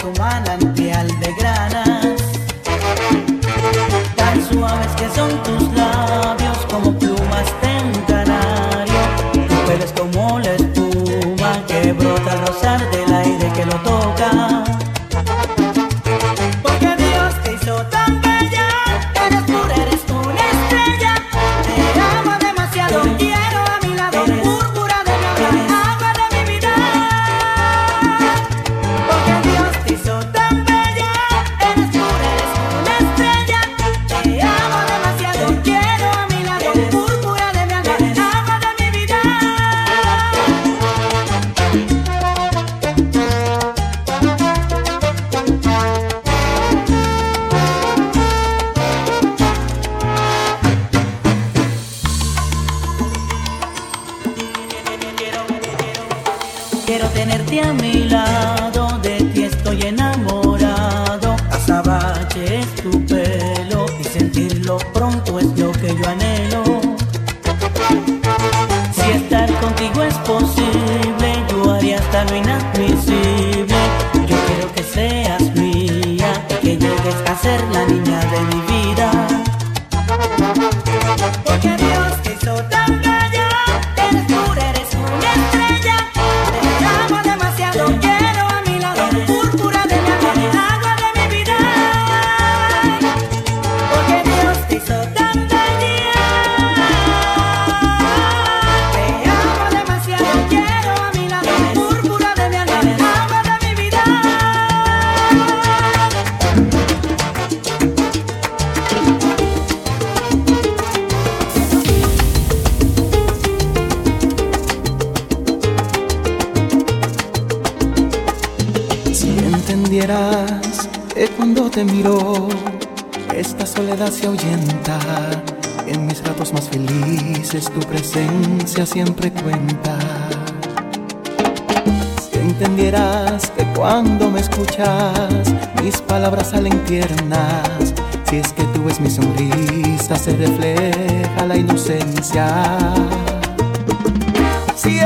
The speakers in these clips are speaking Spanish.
tu manantial de granas, tan suaves que son tus tenerte a mi lado, de ti estoy enamorado. Azabache es tu pelo y sentirlo pronto es lo que yo anhelo. Siempre cuenta. Si entendieras que cuando me escuchas, mis palabras salen tiernas. Si es que tú ves mi sonrisa, se refleja la inocencia. Si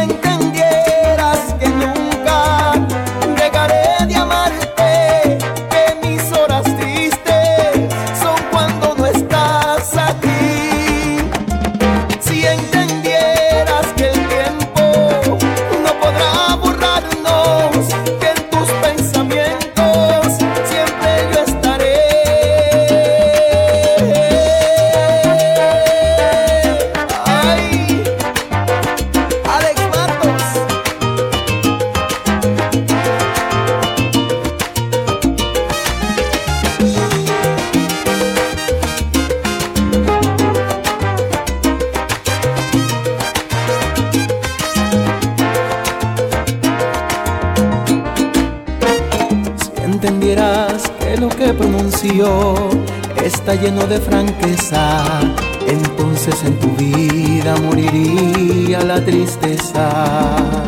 está lleno de franqueza, entonces en tu vida moriría la tristeza.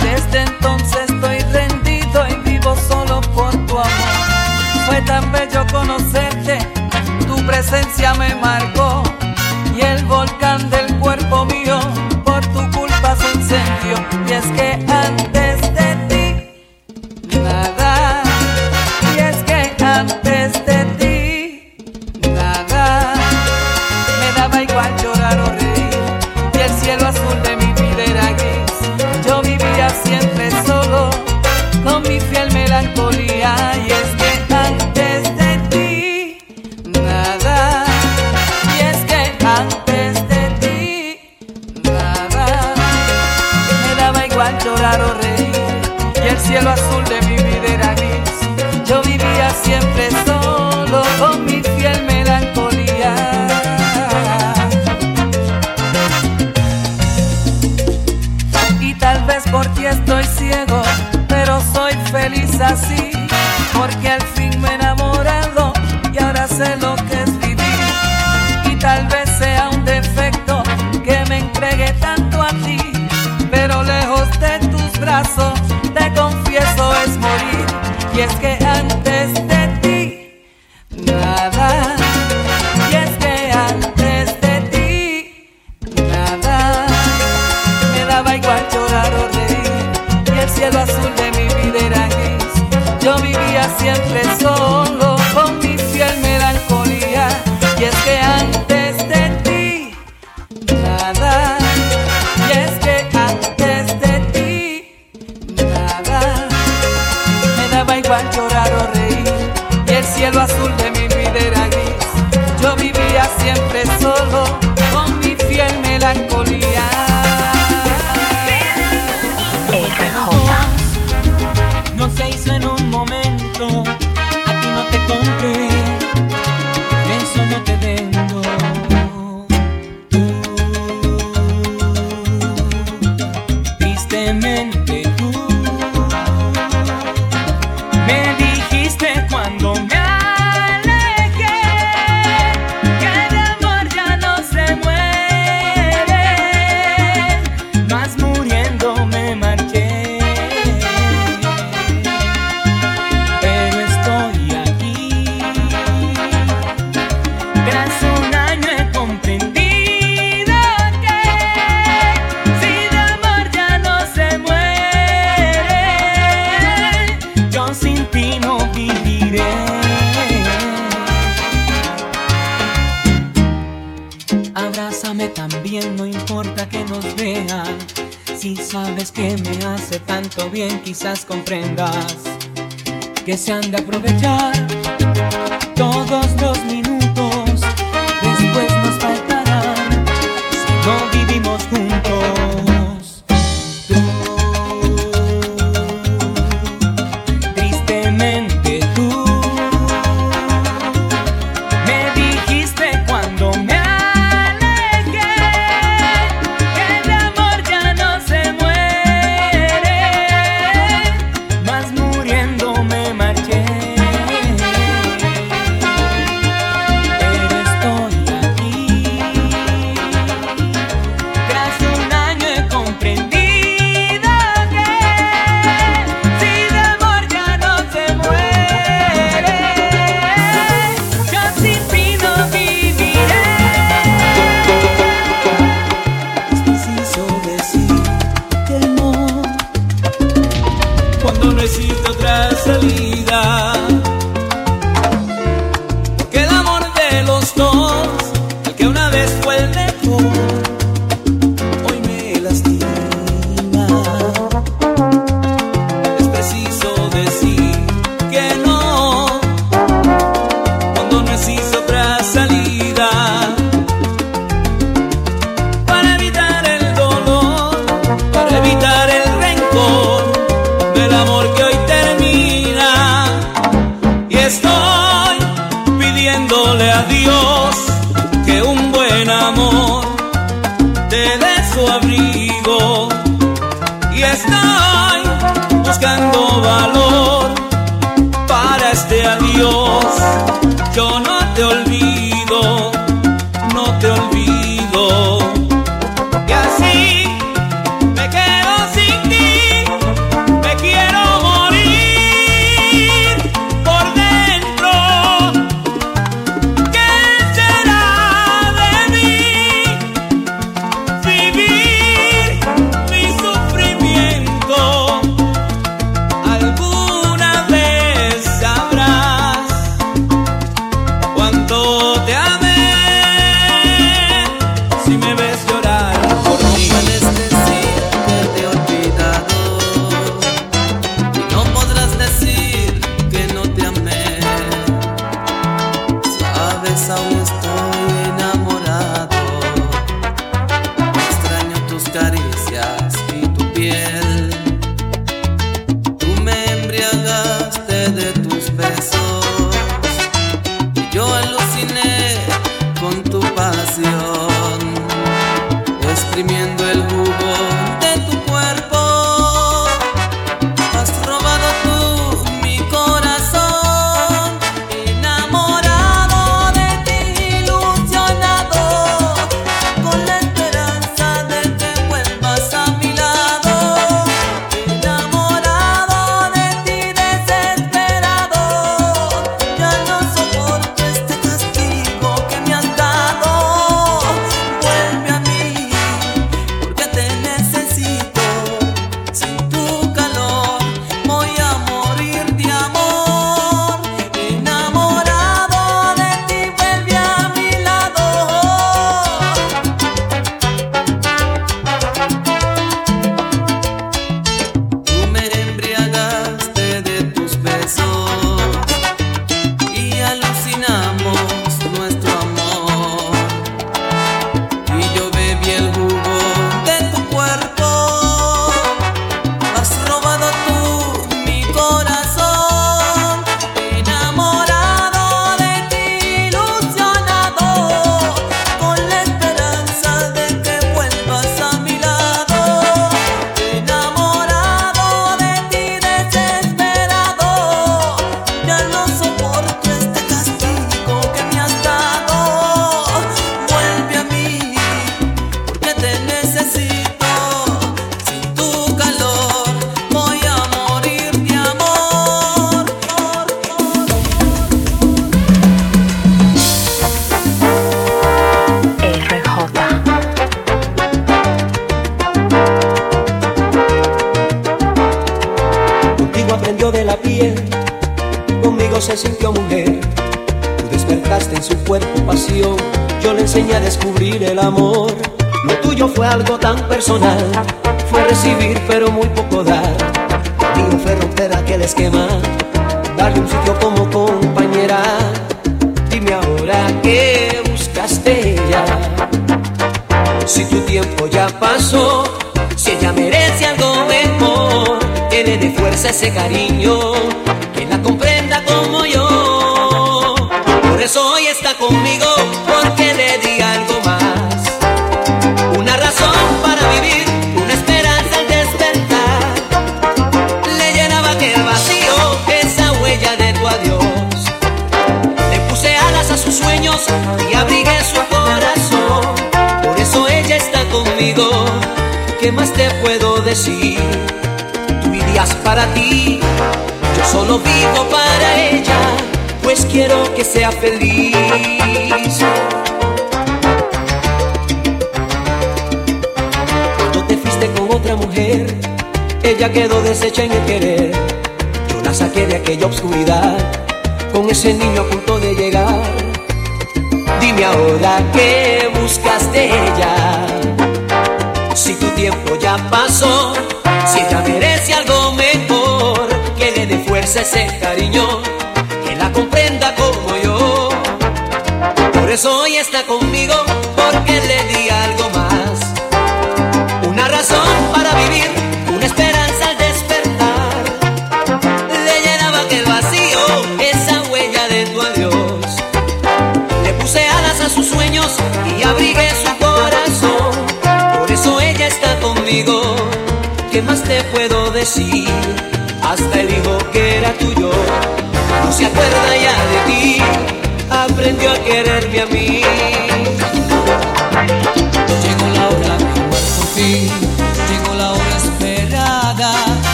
Desde entonces estoy rendido y vivo solo por tu amor. Fue tan bello conocerte, tu presencia me marcó y el volcán del cuerpo mío por tu culpa se encendió. Y es que el cielo azul de mi vida era gris. Yo vivía siempre solo con mi fiel melancolía. Y tal vez por ti estoy ciego, pero soy feliz así, porque al es que siempre solo con mi fiel melancolía. tanto bien quizás comprendas que se han de aprovechar todos los minutos. gone. Fue recibir pero muy poco dar. Conmigo fue romper aquel esquema, darle un sitio como compañera. Dime ahora qué buscaste ya. Si tu tiempo ya pasó, si ella merece algo mejor, le dé fuerza ese cariño, que la comprenda como yo. Por eso hoy está conmigo, y abrigué su corazón. Por eso ella está conmigo. ¿Qué más te puedo decir? Tú vivías para ti, yo solo vivo para ella, pues quiero que sea feliz. Cuando te fuiste con otra mujer, ella quedó deshecha en el querer. Yo la saqué de aquella oscuridad, con ese niño a punto de llegar Dime ahora qué buscas de ella. Si tu tiempo ya pasó, si ella merece algo mejor, que le dé fuerza ese cariño, que la comprenda como yo. Por eso hoy está conmigo, conmigo. ¿Qué más te puedo decir? Hasta el hijo que era tuyo no se acuerda ya de ti. Aprendió a quererme a mí.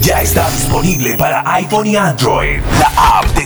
Ya está disponible para iPhone y Android. La app de